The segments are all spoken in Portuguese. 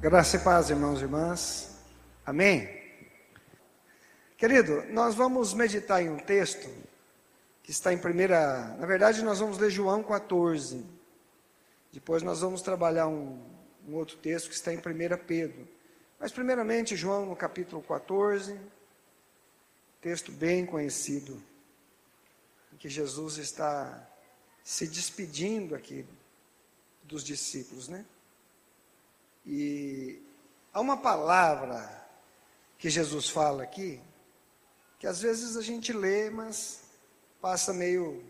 Graça e paz, irmãos e irmãs. Amém? Querido, nós vamos meditar em um texto que está em primeira. Na verdade, nós vamos ler João 14. Depois nós vamos trabalhar um, um outro texto que está em 1 Pedro. Mas, primeiramente, João no capítulo 14, texto bem conhecido, em que Jesus está se despedindo aqui dos discípulos, né? E há uma palavra que Jesus fala aqui, que às vezes a gente lê, mas passa meio.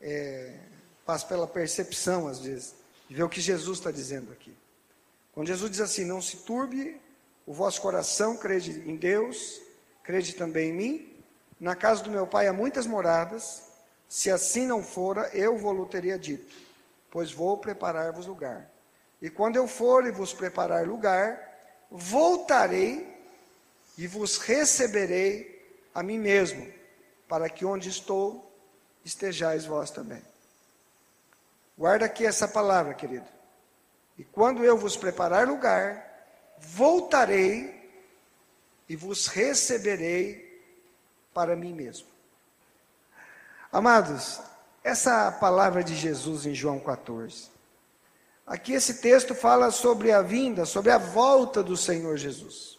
É, passa pela percepção, às vezes, de ver o que Jesus está dizendo aqui. Quando Jesus diz assim: Não se turbe o vosso coração, crede em Deus, crede também em mim. Na casa do meu pai há muitas moradas, se assim não fora, eu vou teria dito, pois vou preparar-vos lugar. E quando eu for e vos preparar lugar, voltarei e vos receberei a mim mesmo, para que onde estou estejais vós também. Guarda aqui essa palavra, querido. E quando eu vos preparar lugar, voltarei e vos receberei para mim mesmo. Amados, essa palavra de Jesus em João 14. Aqui esse texto fala sobre a vinda, sobre a volta do Senhor Jesus.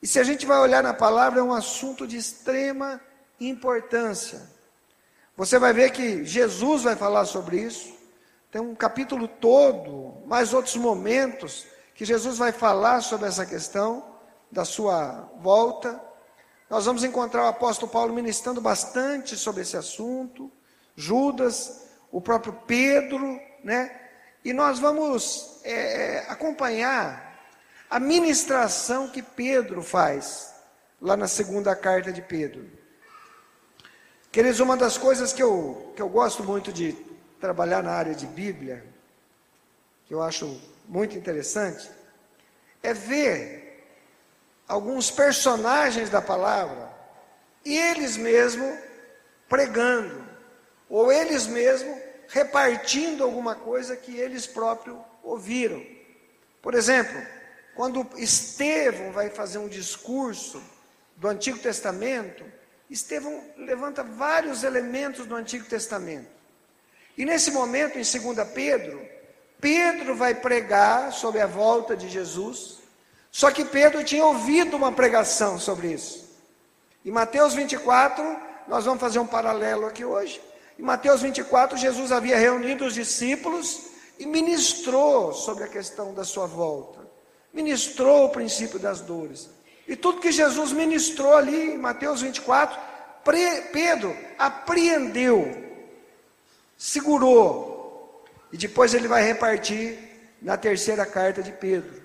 E se a gente vai olhar na palavra, é um assunto de extrema importância. Você vai ver que Jesus vai falar sobre isso. Tem um capítulo todo, mais outros momentos, que Jesus vai falar sobre essa questão da sua volta. Nós vamos encontrar o apóstolo Paulo ministrando bastante sobre esse assunto, Judas, o próprio Pedro, né? E nós vamos é, é, acompanhar a ministração que Pedro faz, lá na segunda carta de Pedro. Queridos, uma das coisas que eu, que eu gosto muito de trabalhar na área de Bíblia, que eu acho muito interessante, é ver alguns personagens da palavra e eles mesmos pregando, ou eles mesmos repartindo alguma coisa que eles próprios ouviram. Por exemplo, quando Estevão vai fazer um discurso do Antigo Testamento, Estevão levanta vários elementos do Antigo Testamento. E nesse momento, em 2 Pedro, Pedro vai pregar sobre a volta de Jesus, só que Pedro tinha ouvido uma pregação sobre isso. Em Mateus 24, nós vamos fazer um paralelo aqui hoje. Em Mateus 24, Jesus havia reunido os discípulos e ministrou sobre a questão da sua volta. Ministrou o princípio das dores. E tudo que Jesus ministrou ali em Mateus 24, Pedro apreendeu, segurou. E depois ele vai repartir na terceira carta de Pedro.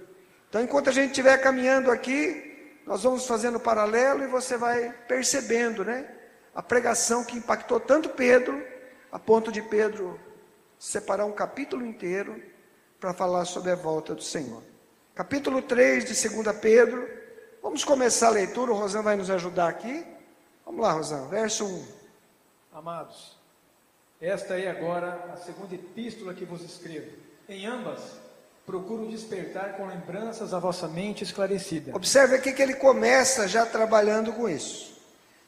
Então, enquanto a gente estiver caminhando aqui, nós vamos fazendo paralelo e você vai percebendo, né? A pregação que impactou tanto Pedro, a ponto de Pedro separar um capítulo inteiro para falar sobre a volta do Senhor. Capítulo 3 de 2 Pedro. Vamos começar a leitura, o Rosan vai nos ajudar aqui. Vamos lá, Rosan, verso 1. Amados, esta é agora a segunda epístola que vos escrevo. Em ambas Procuro despertar com lembranças a vossa mente esclarecida. Observe aqui que ele começa já trabalhando com isso.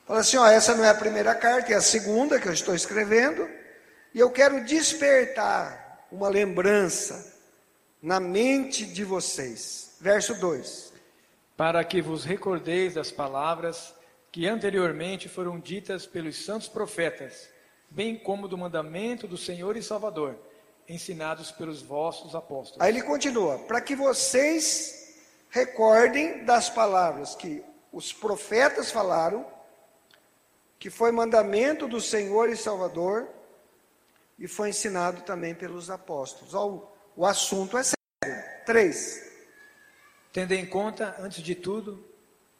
Fala assim: ó, essa não é a primeira carta, é a segunda que eu estou escrevendo, e eu quero despertar uma lembrança na mente de vocês. Verso 2: Para que vos recordeis das palavras que anteriormente foram ditas pelos santos profetas, bem como do mandamento do Senhor e Salvador ensinados pelos vossos apóstolos. Aí ele continua: para que vocês recordem das palavras que os profetas falaram, que foi mandamento do Senhor e Salvador, e foi ensinado também pelos apóstolos. O, assunto é sério. Três. Tendo em conta, antes de tudo,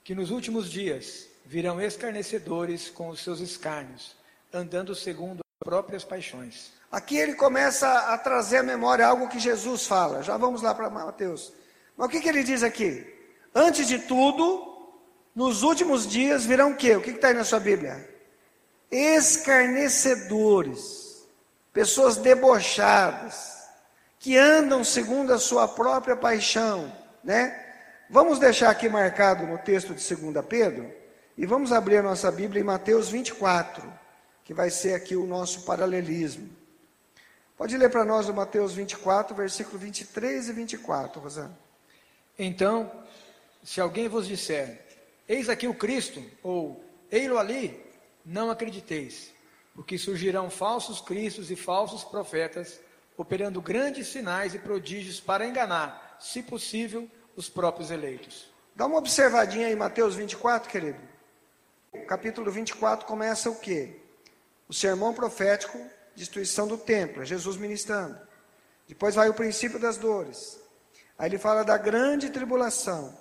que nos últimos dias virão escarnecedores com os seus escárnios, andando segundo as próprias paixões Aqui ele começa a trazer à memória algo que Jesus fala. Já vamos lá para Mateus. Mas o que, que ele diz aqui? Antes de tudo, nos últimos dias virão o quê? O que está aí na sua Bíblia? Escarnecedores, pessoas debochadas, que andam segundo a sua própria paixão, né? Vamos deixar aqui marcado no texto de 2 Pedro e vamos abrir a nossa Bíblia em Mateus 24, que vai ser aqui o nosso paralelismo. Pode ler para nós o Mateus 24, versículo 23 e 24, Rosana. Então, se alguém vos disser, eis aqui o Cristo, ou ei-lo ali, não acrediteis, porque surgirão falsos cristos e falsos profetas, operando grandes sinais e prodígios para enganar, se possível, os próprios eleitos. Dá uma observadinha em Mateus 24, querido. O capítulo 24 começa o quê? O sermão profético, destruição do templo, é Jesus ministrando. Depois vai o princípio das dores. Aí ele fala da grande tribulação.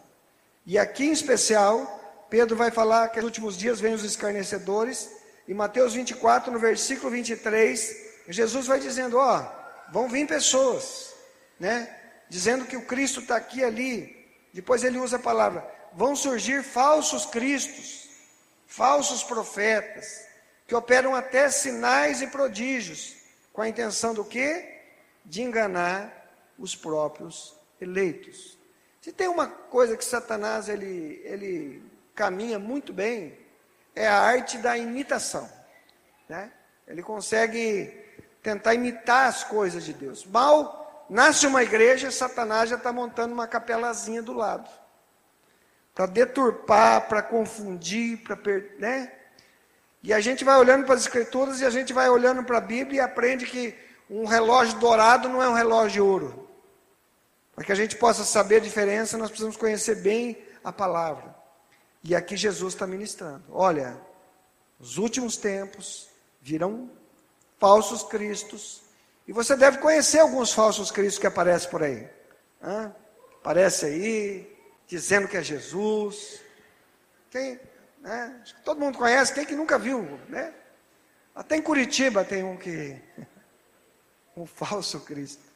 E aqui em especial, Pedro vai falar que nos últimos dias vêm os escarnecedores. Em Mateus 24, no versículo 23, Jesus vai dizendo: Ó, vão vir pessoas, né? Dizendo que o Cristo está aqui e ali. Depois ele usa a palavra: vão surgir falsos cristos, falsos profetas, que operam até sinais e prodígios, com a intenção do quê? De enganar os próprios eleitos. Se tem uma coisa que Satanás ele, ele caminha muito bem, é a arte da imitação. Né? Ele consegue tentar imitar as coisas de Deus. Mal nasce uma igreja, Satanás já está montando uma capelazinha do lado. Para deturpar, para confundir, para. Né? E a gente vai olhando para as escrituras e a gente vai olhando para a Bíblia e aprende que um relógio dourado não é um relógio de ouro. Para que a gente possa saber a diferença, nós precisamos conhecer bem a palavra. E aqui Jesus está ministrando. Olha, nos últimos tempos virão falsos cristos. E você deve conhecer alguns falsos cristos que aparecem por aí. Hã? Aparece aí, dizendo que é Jesus. Quem, né? Todo mundo conhece, quem que nunca viu, né? Até em Curitiba tem um que. um falso Cristo.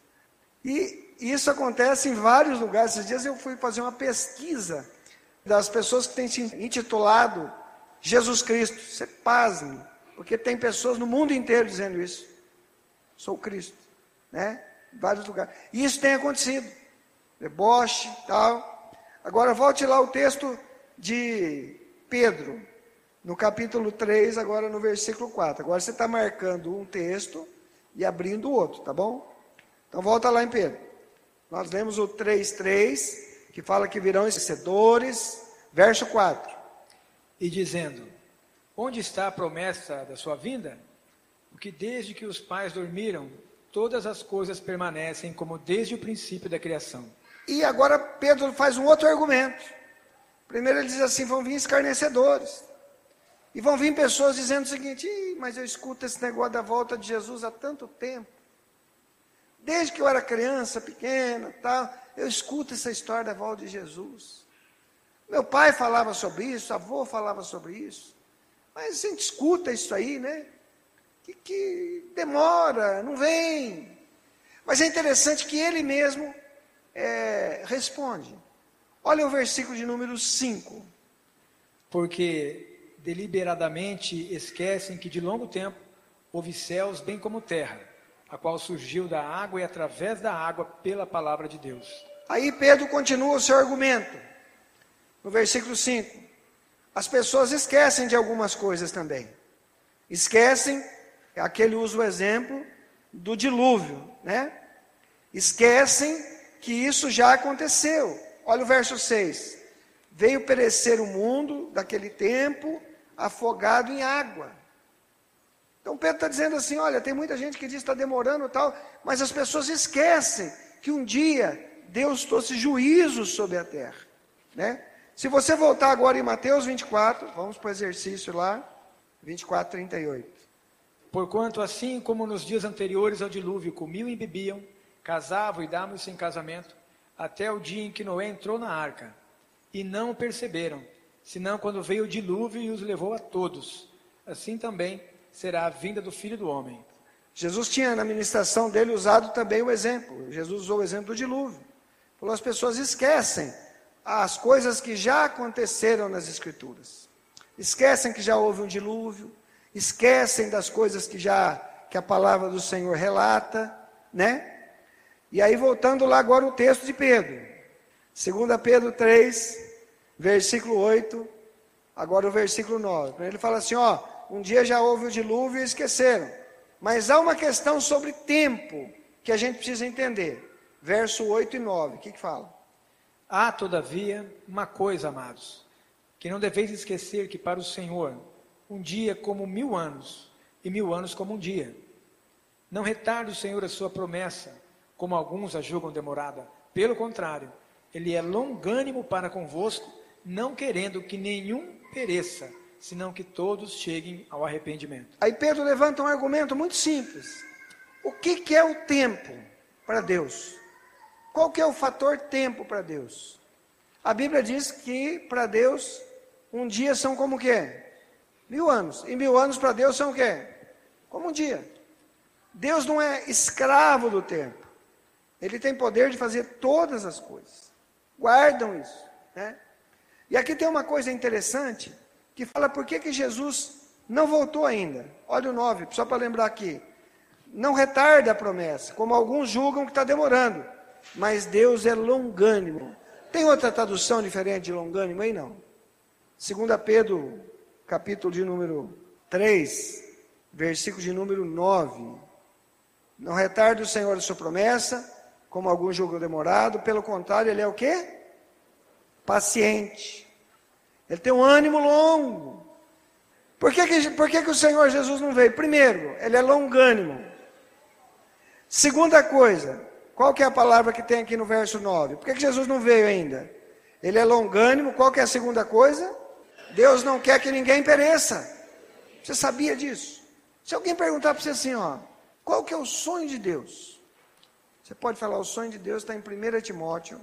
E isso acontece em vários lugares. Esses dias eu fui fazer uma pesquisa das pessoas que têm se intitulado Jesus Cristo. Você pasme, porque tem pessoas no mundo inteiro dizendo isso. Sou Cristo, né? Em vários lugares. E isso tem acontecido. Deboche, tal. Agora volte lá o texto de Pedro, no capítulo 3, agora no versículo 4. Agora você está marcando um texto e abrindo o outro, tá bom? Então volta lá em Pedro. Nós lemos o 3:3, que fala que virão vencedores, verso 4. E dizendo: Onde está a promessa da sua vinda? Porque desde que os pais dormiram, todas as coisas permanecem como desde o princípio da criação. E agora Pedro faz um outro argumento. Primeiro ele diz assim: vão vir escarnecedores. E vão vir pessoas dizendo o seguinte: mas eu escuto esse negócio da volta de Jesus há tanto tempo. Desde que eu era criança, pequena, tal, eu escuto essa história da volta de Jesus. Meu pai falava sobre isso, avô falava sobre isso. Mas a gente escuta isso aí, né? Que, que demora, não vem. Mas é interessante que ele mesmo é, responde. Olha o versículo de número 5. Porque deliberadamente esquecem que de longo tempo houve céus bem como terra a qual surgiu da água e através da água pela palavra de Deus. Aí Pedro continua o seu argumento, no versículo 5. As pessoas esquecem de algumas coisas também. Esquecem, aquele usa o exemplo do dilúvio, né? Esquecem que isso já aconteceu. Olha o verso 6. Veio perecer o mundo daquele tempo afogado em água. Então Pedro está dizendo assim: olha, tem muita gente que diz que está demorando e tal, mas as pessoas esquecem que um dia Deus trouxe juízo sobre a terra. Né? Se você voltar agora em Mateus 24, vamos para o exercício lá, 24, 38. Porquanto, assim como nos dias anteriores ao dilúvio comiam e bebiam, casavam e davam-se em casamento, até o dia em que Noé entrou na arca, e não perceberam, senão quando veio o dilúvio e os levou a todos. Assim também será a vinda do Filho do Homem. Jesus tinha na ministração dele usado também o exemplo. Jesus usou o exemplo do dilúvio. Falou, as pessoas esquecem as coisas que já aconteceram nas Escrituras. Esquecem que já houve um dilúvio, esquecem das coisas que já que a palavra do Senhor relata, né? E aí, voltando lá agora o texto de Pedro. 2 Pedro 3, versículo 8, agora o versículo 9. Ele fala assim: ó, um dia já houve o dilúvio e esqueceram. Mas há uma questão sobre tempo que a gente precisa entender. Verso 8 e 9, o que, que fala? Há, todavia, uma coisa, amados, que não deveis esquecer que para o Senhor um dia como mil anos, e mil anos como um dia. Não retarde o Senhor a sua promessa, como alguns a julgam demorada. Pelo contrário, ele é longânimo para convosco, não querendo que nenhum pereça, senão que todos cheguem ao arrependimento. Aí Pedro levanta um argumento muito simples. O que, que é o tempo para Deus? Qual que é o fator tempo para Deus? A Bíblia diz que para Deus um dia são como o? Mil anos. E mil anos para Deus são o quê? Como um dia. Deus não é escravo do tempo. Ele tem poder de fazer todas as coisas. Guardam isso. Né? E aqui tem uma coisa interessante que fala por que, que Jesus não voltou ainda. Olha o 9, só para lembrar aqui. Não retarda a promessa, como alguns julgam que está demorando. Mas Deus é longânimo. Tem outra tradução diferente de longânimo aí? Não. 2 Pedro, capítulo de número 3, versículo de número 9. Não retarde o Senhor a sua promessa, como alguns julgam demorado, pelo contrário, ele é o quê? Paciente. Ele tem um ânimo longo. Por que, que, por que, que o Senhor Jesus não veio? Primeiro, ele é longânimo. Segunda coisa, qual que é a palavra que tem aqui no verso 9? Por que, que Jesus não veio ainda? Ele é longânimo, qual que é a segunda coisa? Deus não quer que ninguém pereça. Você sabia disso? Se alguém perguntar para você assim, ó, qual que é o sonho de Deus? Você pode falar, o sonho de Deus está em 1 Timóteo,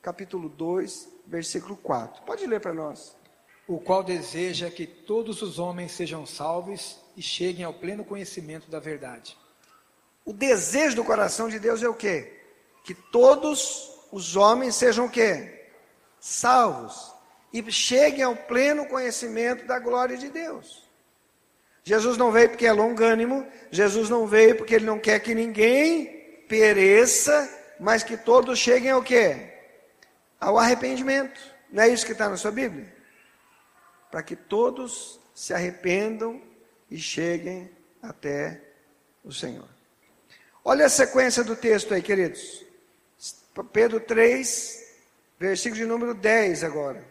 capítulo 2, versículo 4. Pode ler para nós. O qual deseja que todos os homens sejam salvos e cheguem ao pleno conhecimento da verdade. O desejo do coração de Deus é o quê? Que todos os homens sejam o quê? Salvos e cheguem ao pleno conhecimento da glória de Deus. Jesus não veio porque é longânimo, Jesus não veio porque ele não quer que ninguém pereça, mas que todos cheguem ao quê? Ao arrependimento. Não é isso que está na sua Bíblia? Para que todos se arrependam e cheguem até o Senhor. Olha a sequência do texto aí, queridos. Pedro 3, versículo de número 10 agora.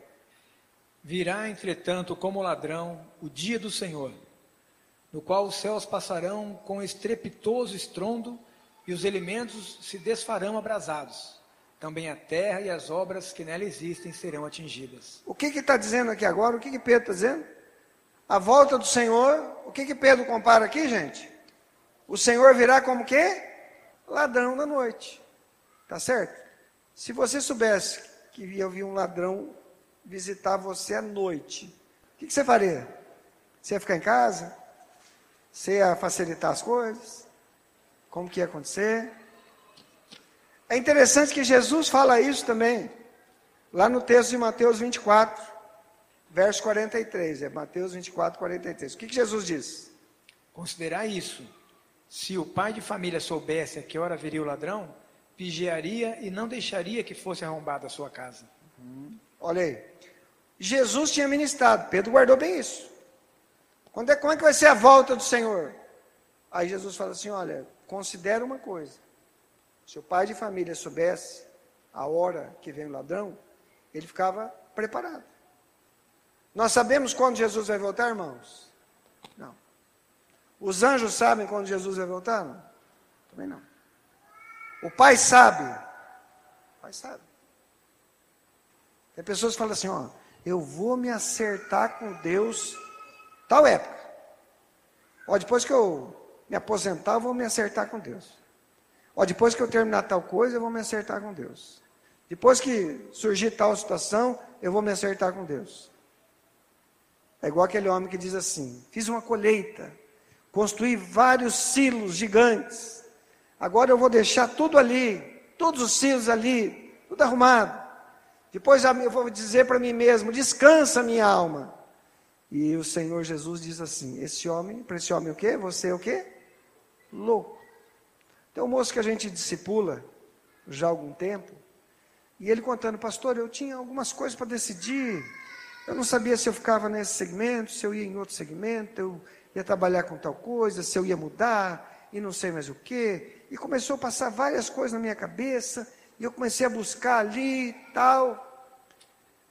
Virá, entretanto, como ladrão, o dia do Senhor no qual os céus passarão com estrepitoso estrondo e os elementos se desfarão abrasados. Também a terra e as obras que nela existem serão atingidas. O que está dizendo aqui agora? O que, que Pedro está dizendo? A volta do Senhor. O que, que Pedro compara aqui, gente? O Senhor virá como quê? Ladrão da noite. Tá certo? Se você soubesse que ia vir um ladrão visitar você à noite, o que, que você faria? Você ia ficar em casa? Você ia facilitar as coisas? Como que ia acontecer? É interessante que Jesus fala isso também, lá no texto de Mateus 24, verso 43. É Mateus 24, 43. O que, que Jesus diz? Considerar isso. Se o pai de família soubesse a que hora viria o ladrão, vigiaria e não deixaria que fosse arrombada a sua casa. Uhum. Olha aí. Jesus tinha ministrado, Pedro guardou bem isso. Quando é, como é que vai ser a volta do Senhor? Aí Jesus fala assim: olha, considera uma coisa. Se o pai de família soubesse a hora que vem o ladrão, ele ficava preparado. Nós sabemos quando Jesus vai voltar, irmãos? Não. Os anjos sabem quando Jesus vai voltar? Não. Também não. O pai sabe. O pai sabe. Tem pessoas que falam assim: ó, eu vou me acertar com Deus Tal época. Ó, depois que eu me aposentar, eu vou me acertar com Deus. Ó, depois que eu terminar tal coisa, eu vou me acertar com Deus. Depois que surgir tal situação, eu vou me acertar com Deus. É igual aquele homem que diz assim: fiz uma colheita, construí vários silos gigantes. Agora eu vou deixar tudo ali, todos os silos ali, tudo arrumado. Depois eu vou dizer para mim mesmo: descansa minha alma. E o Senhor Jesus diz assim: esse homem, para esse homem o quê? Você é o quê? Louco. Tem um moço que a gente discipula, já há algum tempo, e ele contando, pastor, eu tinha algumas coisas para decidir, eu não sabia se eu ficava nesse segmento, se eu ia em outro segmento, eu ia trabalhar com tal coisa, se eu ia mudar, e não sei mais o que, e começou a passar várias coisas na minha cabeça, e eu comecei a buscar ali, tal,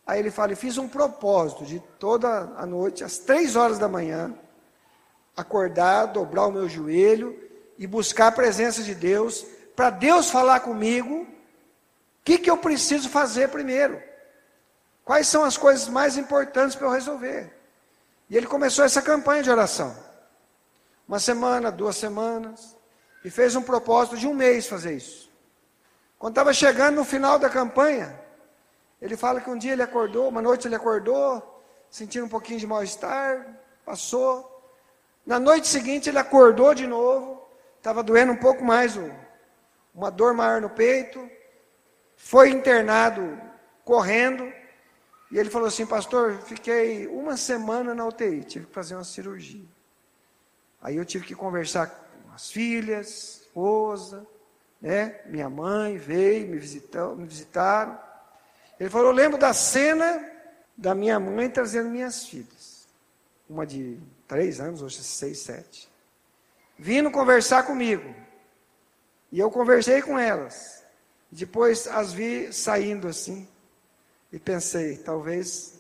Aí ele fala: e fiz um propósito de toda a noite, às três horas da manhã, acordar, dobrar o meu joelho e buscar a presença de Deus, para Deus falar comigo o que, que eu preciso fazer primeiro. Quais são as coisas mais importantes para eu resolver? E ele começou essa campanha de oração. Uma semana, duas semanas, e fez um propósito de um mês fazer isso. Quando estava chegando no final da campanha, ele fala que um dia ele acordou, uma noite ele acordou, sentindo um pouquinho de mal-estar, passou. Na noite seguinte ele acordou de novo, estava doendo um pouco mais, uma dor maior no peito, foi internado correndo, e ele falou assim, pastor, fiquei uma semana na UTI, tive que fazer uma cirurgia. Aí eu tive que conversar com as filhas, esposa, né? Minha mãe veio, me visitou, me visitaram. Ele falou: Eu lembro da cena da minha mãe trazendo minhas filhas. Uma de três anos, outra de seis, sete. Vindo conversar comigo. E eu conversei com elas. Depois as vi saindo assim. E pensei: talvez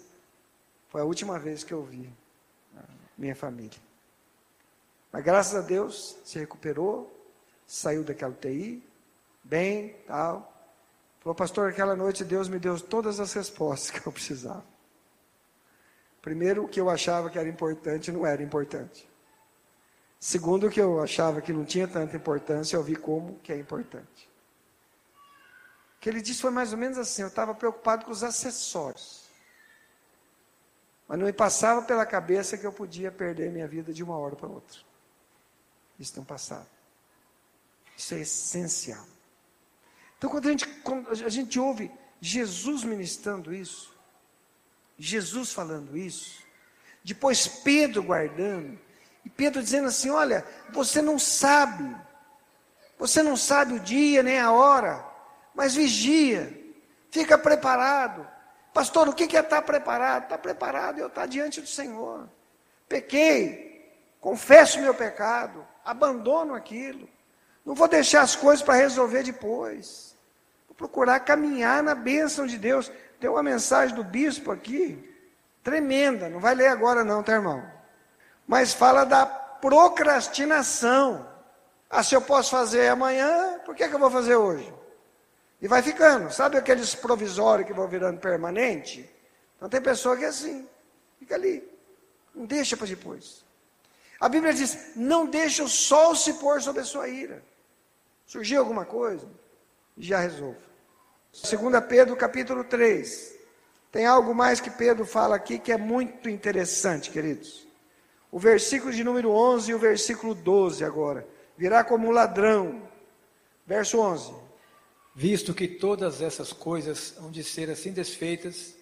foi a última vez que eu vi minha família. Mas graças a Deus se recuperou, saiu daquela UTI, bem, tal. Falou, pastor, aquela noite Deus me deu todas as respostas que eu precisava. Primeiro, o que eu achava que era importante não era importante. Segundo, o que eu achava que não tinha tanta importância, eu vi como que é importante. O que ele disse foi mais ou menos assim: eu estava preocupado com os acessórios. Mas não me passava pela cabeça que eu podia perder minha vida de uma hora para outra. Isso não passava. Isso é essencial. Então, quando a gente, quando a gente ouve Jesus ministrando isso, Jesus falando isso, depois Pedro guardando, e Pedro dizendo assim: Olha, você não sabe, você não sabe o dia nem a hora, mas vigia, fica preparado. Pastor, o que é estar preparado? Está preparado eu estar diante do Senhor. Pequei, confesso meu pecado, abandono aquilo. Não vou deixar as coisas para resolver depois procurar caminhar na bênção de Deus. Tem uma mensagem do bispo aqui, tremenda, não vai ler agora não, tá irmão? Mas fala da procrastinação. Ah, se eu posso fazer amanhã, por que, que eu vou fazer hoje? E vai ficando, sabe aqueles provisórios que vão virando permanente? Então tem pessoa que é assim, fica ali, não deixa para depois. A Bíblia diz: não deixa o sol se pôr sobre a sua ira. Surgiu alguma coisa? Já resolvo. 2 Pedro capítulo 3. Tem algo mais que Pedro fala aqui que é muito interessante, queridos. O versículo de número 11 e o versículo 12 agora. Virá como um ladrão. Verso 11. Visto que todas essas coisas hão de ser assim desfeitas,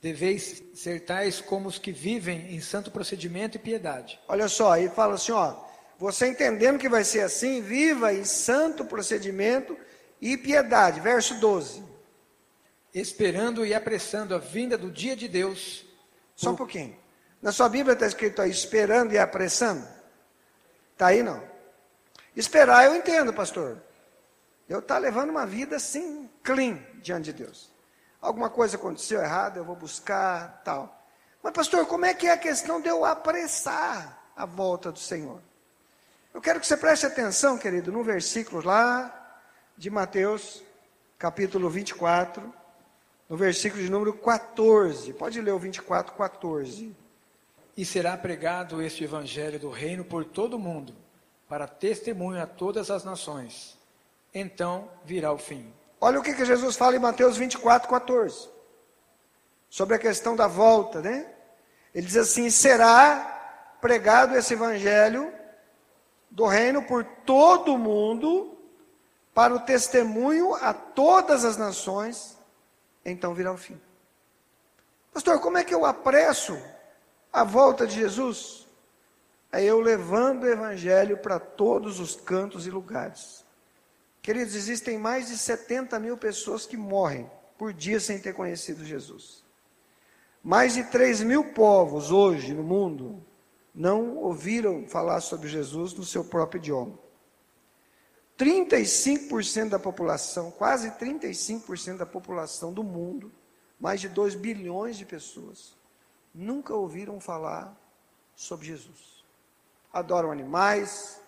deveis ser tais como os que vivem em santo procedimento e piedade. Olha só, aí fala assim, ó, você entendendo que vai ser assim, viva em santo procedimento e piedade. Verso 12. Esperando e apressando a vinda do dia de Deus. Só um pouquinho. Na sua Bíblia está escrito aí, esperando e apressando? Está aí não? Esperar eu entendo, pastor. Eu estou tá levando uma vida assim, clean, diante de Deus. Alguma coisa aconteceu errada, eu vou buscar, tal. Mas, pastor, como é que é a questão de eu apressar a volta do Senhor? Eu quero que você preste atenção, querido, no versículo lá, de Mateus, capítulo 24, no versículo de número 14. Pode ler o 24, 14. E será pregado este evangelho do reino por todo o mundo, para testemunho a todas as nações. Então virá o fim. Olha o que, que Jesus fala em Mateus 24, 14. Sobre a questão da volta, né? Ele diz assim: será pregado esse evangelho do reino por todo o mundo, para o testemunho a todas as nações, então virá o fim. Pastor, como é que eu apresso a volta de Jesus? É eu levando o evangelho para todos os cantos e lugares. Queridos, existem mais de 70 mil pessoas que morrem por dia sem ter conhecido Jesus. Mais de 3 mil povos hoje no mundo não ouviram falar sobre Jesus no seu próprio idioma. 35% da população, quase 35% da população do mundo, mais de 2 bilhões de pessoas, nunca ouviram falar sobre Jesus. Adoram animais,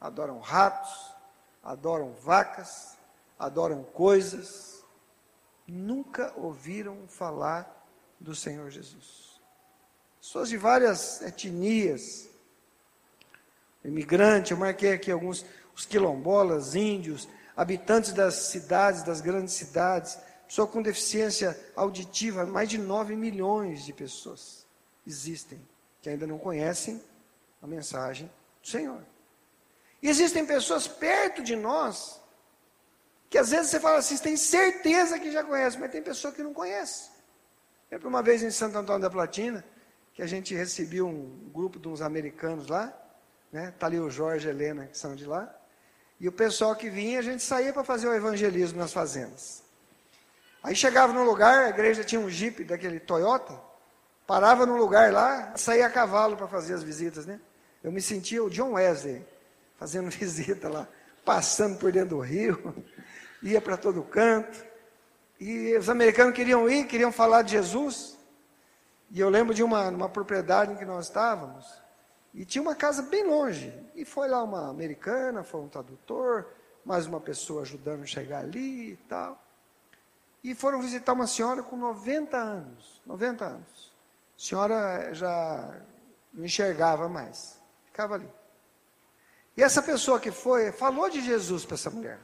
adoram ratos, adoram vacas, adoram coisas, nunca ouviram falar do Senhor Jesus. Pessoas de várias etnias, imigrante, eu marquei aqui alguns, os quilombolas, índios, habitantes das cidades, das grandes cidades, pessoa com deficiência auditiva, mais de 9 milhões de pessoas existem que ainda não conhecem a mensagem do Senhor. E existem pessoas perto de nós que às vezes você fala assim, tem certeza que já conhece, mas tem pessoa que não conhece. Lembro uma vez em Santo Antônio da Platina, que a gente recebeu um grupo de uns americanos lá, né? Tá ali o Jorge e a Helena, que são de lá. E o pessoal que vinha, a gente saía para fazer o evangelismo nas fazendas. Aí chegava no lugar, a igreja tinha um jipe daquele Toyota, Parava num lugar lá, saía a cavalo para fazer as visitas, né? Eu me sentia o John Wesley, fazendo visita lá, passando por dentro do rio, ia para todo canto. E os americanos queriam ir, queriam falar de Jesus. E eu lembro de uma, uma propriedade em que nós estávamos, e tinha uma casa bem longe. E foi lá uma americana, foi um tradutor, mais uma pessoa ajudando a chegar ali e tal. E foram visitar uma senhora com 90 anos. 90 anos. A senhora já não enxergava mais, ficava ali. E essa pessoa que foi, falou de Jesus para essa mulher.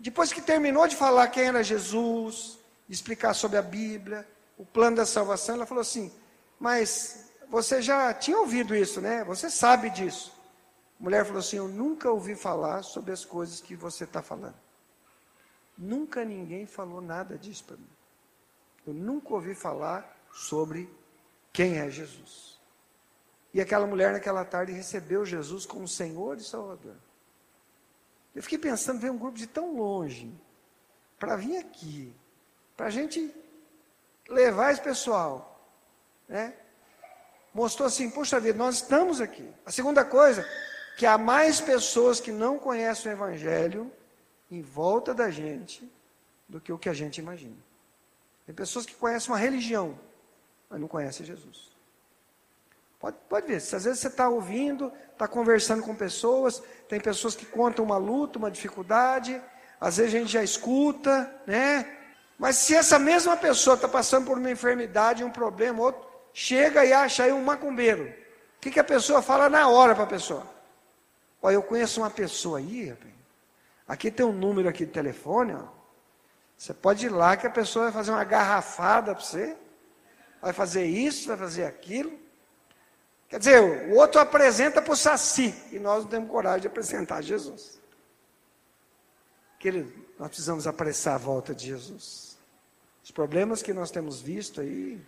Depois que terminou de falar quem era Jesus, explicar sobre a Bíblia, o plano da salvação, ela falou assim: Mas você já tinha ouvido isso, né? Você sabe disso. A mulher falou assim: Eu nunca ouvi falar sobre as coisas que você está falando. Nunca ninguém falou nada disso para mim. Eu nunca ouvi falar sobre quem é Jesus. E aquela mulher naquela tarde recebeu Jesus como Senhor e Salvador. Eu fiquei pensando, ver um grupo de tão longe para vir aqui, para a gente levar esse pessoal, né? Mostrou assim, puxa vida, nós estamos aqui. A segunda coisa, que há mais pessoas que não conhecem o Evangelho em volta da gente do que o que a gente imagina. Tem pessoas que conhecem uma religião, mas não conhece Jesus. Pode, pode ver, se às vezes você está ouvindo, está conversando com pessoas, tem pessoas que contam uma luta, uma dificuldade, às vezes a gente já escuta, né? Mas se essa mesma pessoa está passando por uma enfermidade, um problema, outro, chega e acha aí um macumbeiro. O que, que a pessoa fala na hora para a pessoa? Olha, eu conheço uma pessoa aí, aqui tem um número aqui de telefone, ó. Você pode ir lá que a pessoa vai fazer uma garrafada para você vai fazer isso, vai fazer aquilo. Quer dizer, o outro apresenta para o Saci, e nós não temos coragem de apresentar Jesus. Querido, nós precisamos apressar a volta de Jesus. Os problemas que nós temos visto aí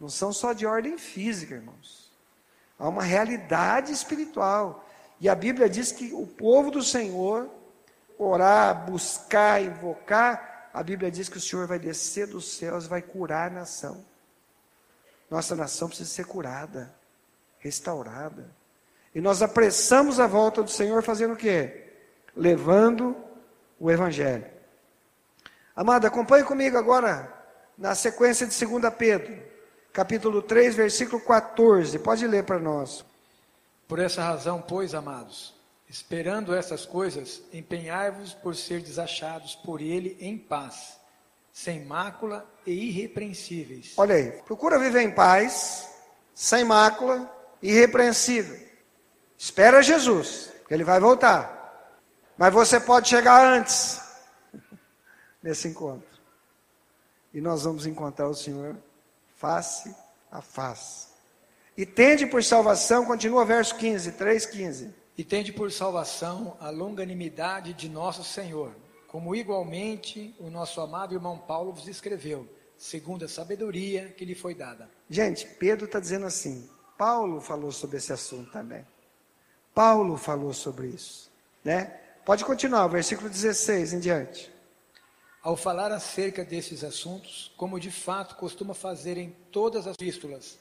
não são só de ordem física, irmãos. Há uma realidade espiritual. E a Bíblia diz que o povo do Senhor, orar, buscar, invocar, a Bíblia diz que o Senhor vai descer dos céus, vai curar a nação. Nossa nação precisa ser curada, restaurada. E nós apressamos a volta do Senhor fazendo o quê? Levando o Evangelho. Amada, acompanhe comigo agora na sequência de 2 Pedro, capítulo 3, versículo 14. Pode ler para nós. Por essa razão, pois, amados, esperando essas coisas, empenhai-vos por ser desachados por ele em paz sem mácula e irrepreensíveis. Olha aí, procura viver em paz, sem mácula, irrepreensível. Espera Jesus, que ele vai voltar. Mas você pode chegar antes desse encontro. E nós vamos encontrar o Senhor face a face. E tende por salvação, continua verso 15, 3, 15. E tende por salvação a longanimidade de nosso Senhor como igualmente o nosso amado irmão Paulo vos escreveu, segundo a sabedoria que lhe foi dada. Gente, Pedro está dizendo assim: Paulo falou sobre esse assunto também. Paulo falou sobre isso, né? Pode continuar, versículo 16 em diante. Ao falar acerca desses assuntos, como de fato costuma fazer em todas as epístolas,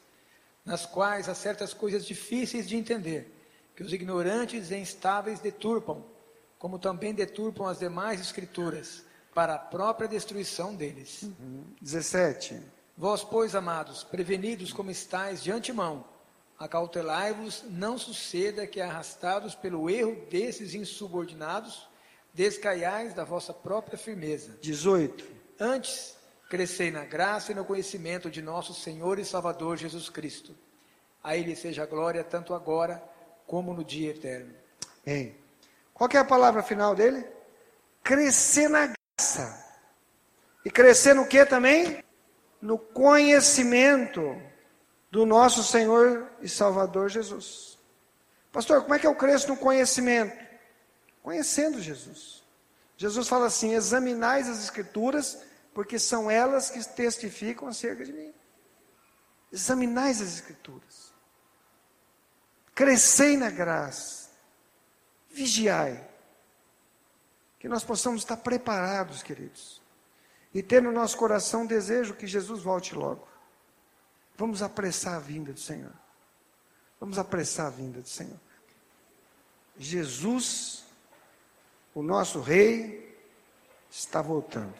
nas quais há certas coisas difíceis de entender, que os ignorantes e instáveis deturpam, como também deturpam as demais escrituras, para a própria destruição deles. 17. Vós, pois, amados, prevenidos como estáis de antemão, acautelai-vos, não suceda que, arrastados pelo erro desses insubordinados, descaiais da vossa própria firmeza. 18. Antes, crescei na graça e no conhecimento de nosso Senhor e Salvador Jesus Cristo. A Ele seja a glória tanto agora como no dia eterno. Bem, qual é a palavra final dele? Crescer na graça. E crescer no que também? No conhecimento do nosso Senhor e Salvador Jesus. Pastor, como é que eu cresço no conhecimento? Conhecendo Jesus. Jesus fala assim: examinais as Escrituras, porque são elas que testificam acerca de mim. Examinais as Escrituras. Crescei na graça. Vigiai. Que nós possamos estar preparados, queridos. E ter no nosso coração desejo que Jesus volte logo. Vamos apressar a vinda do Senhor. Vamos apressar a vinda do Senhor. Jesus, o nosso Rei, está voltando.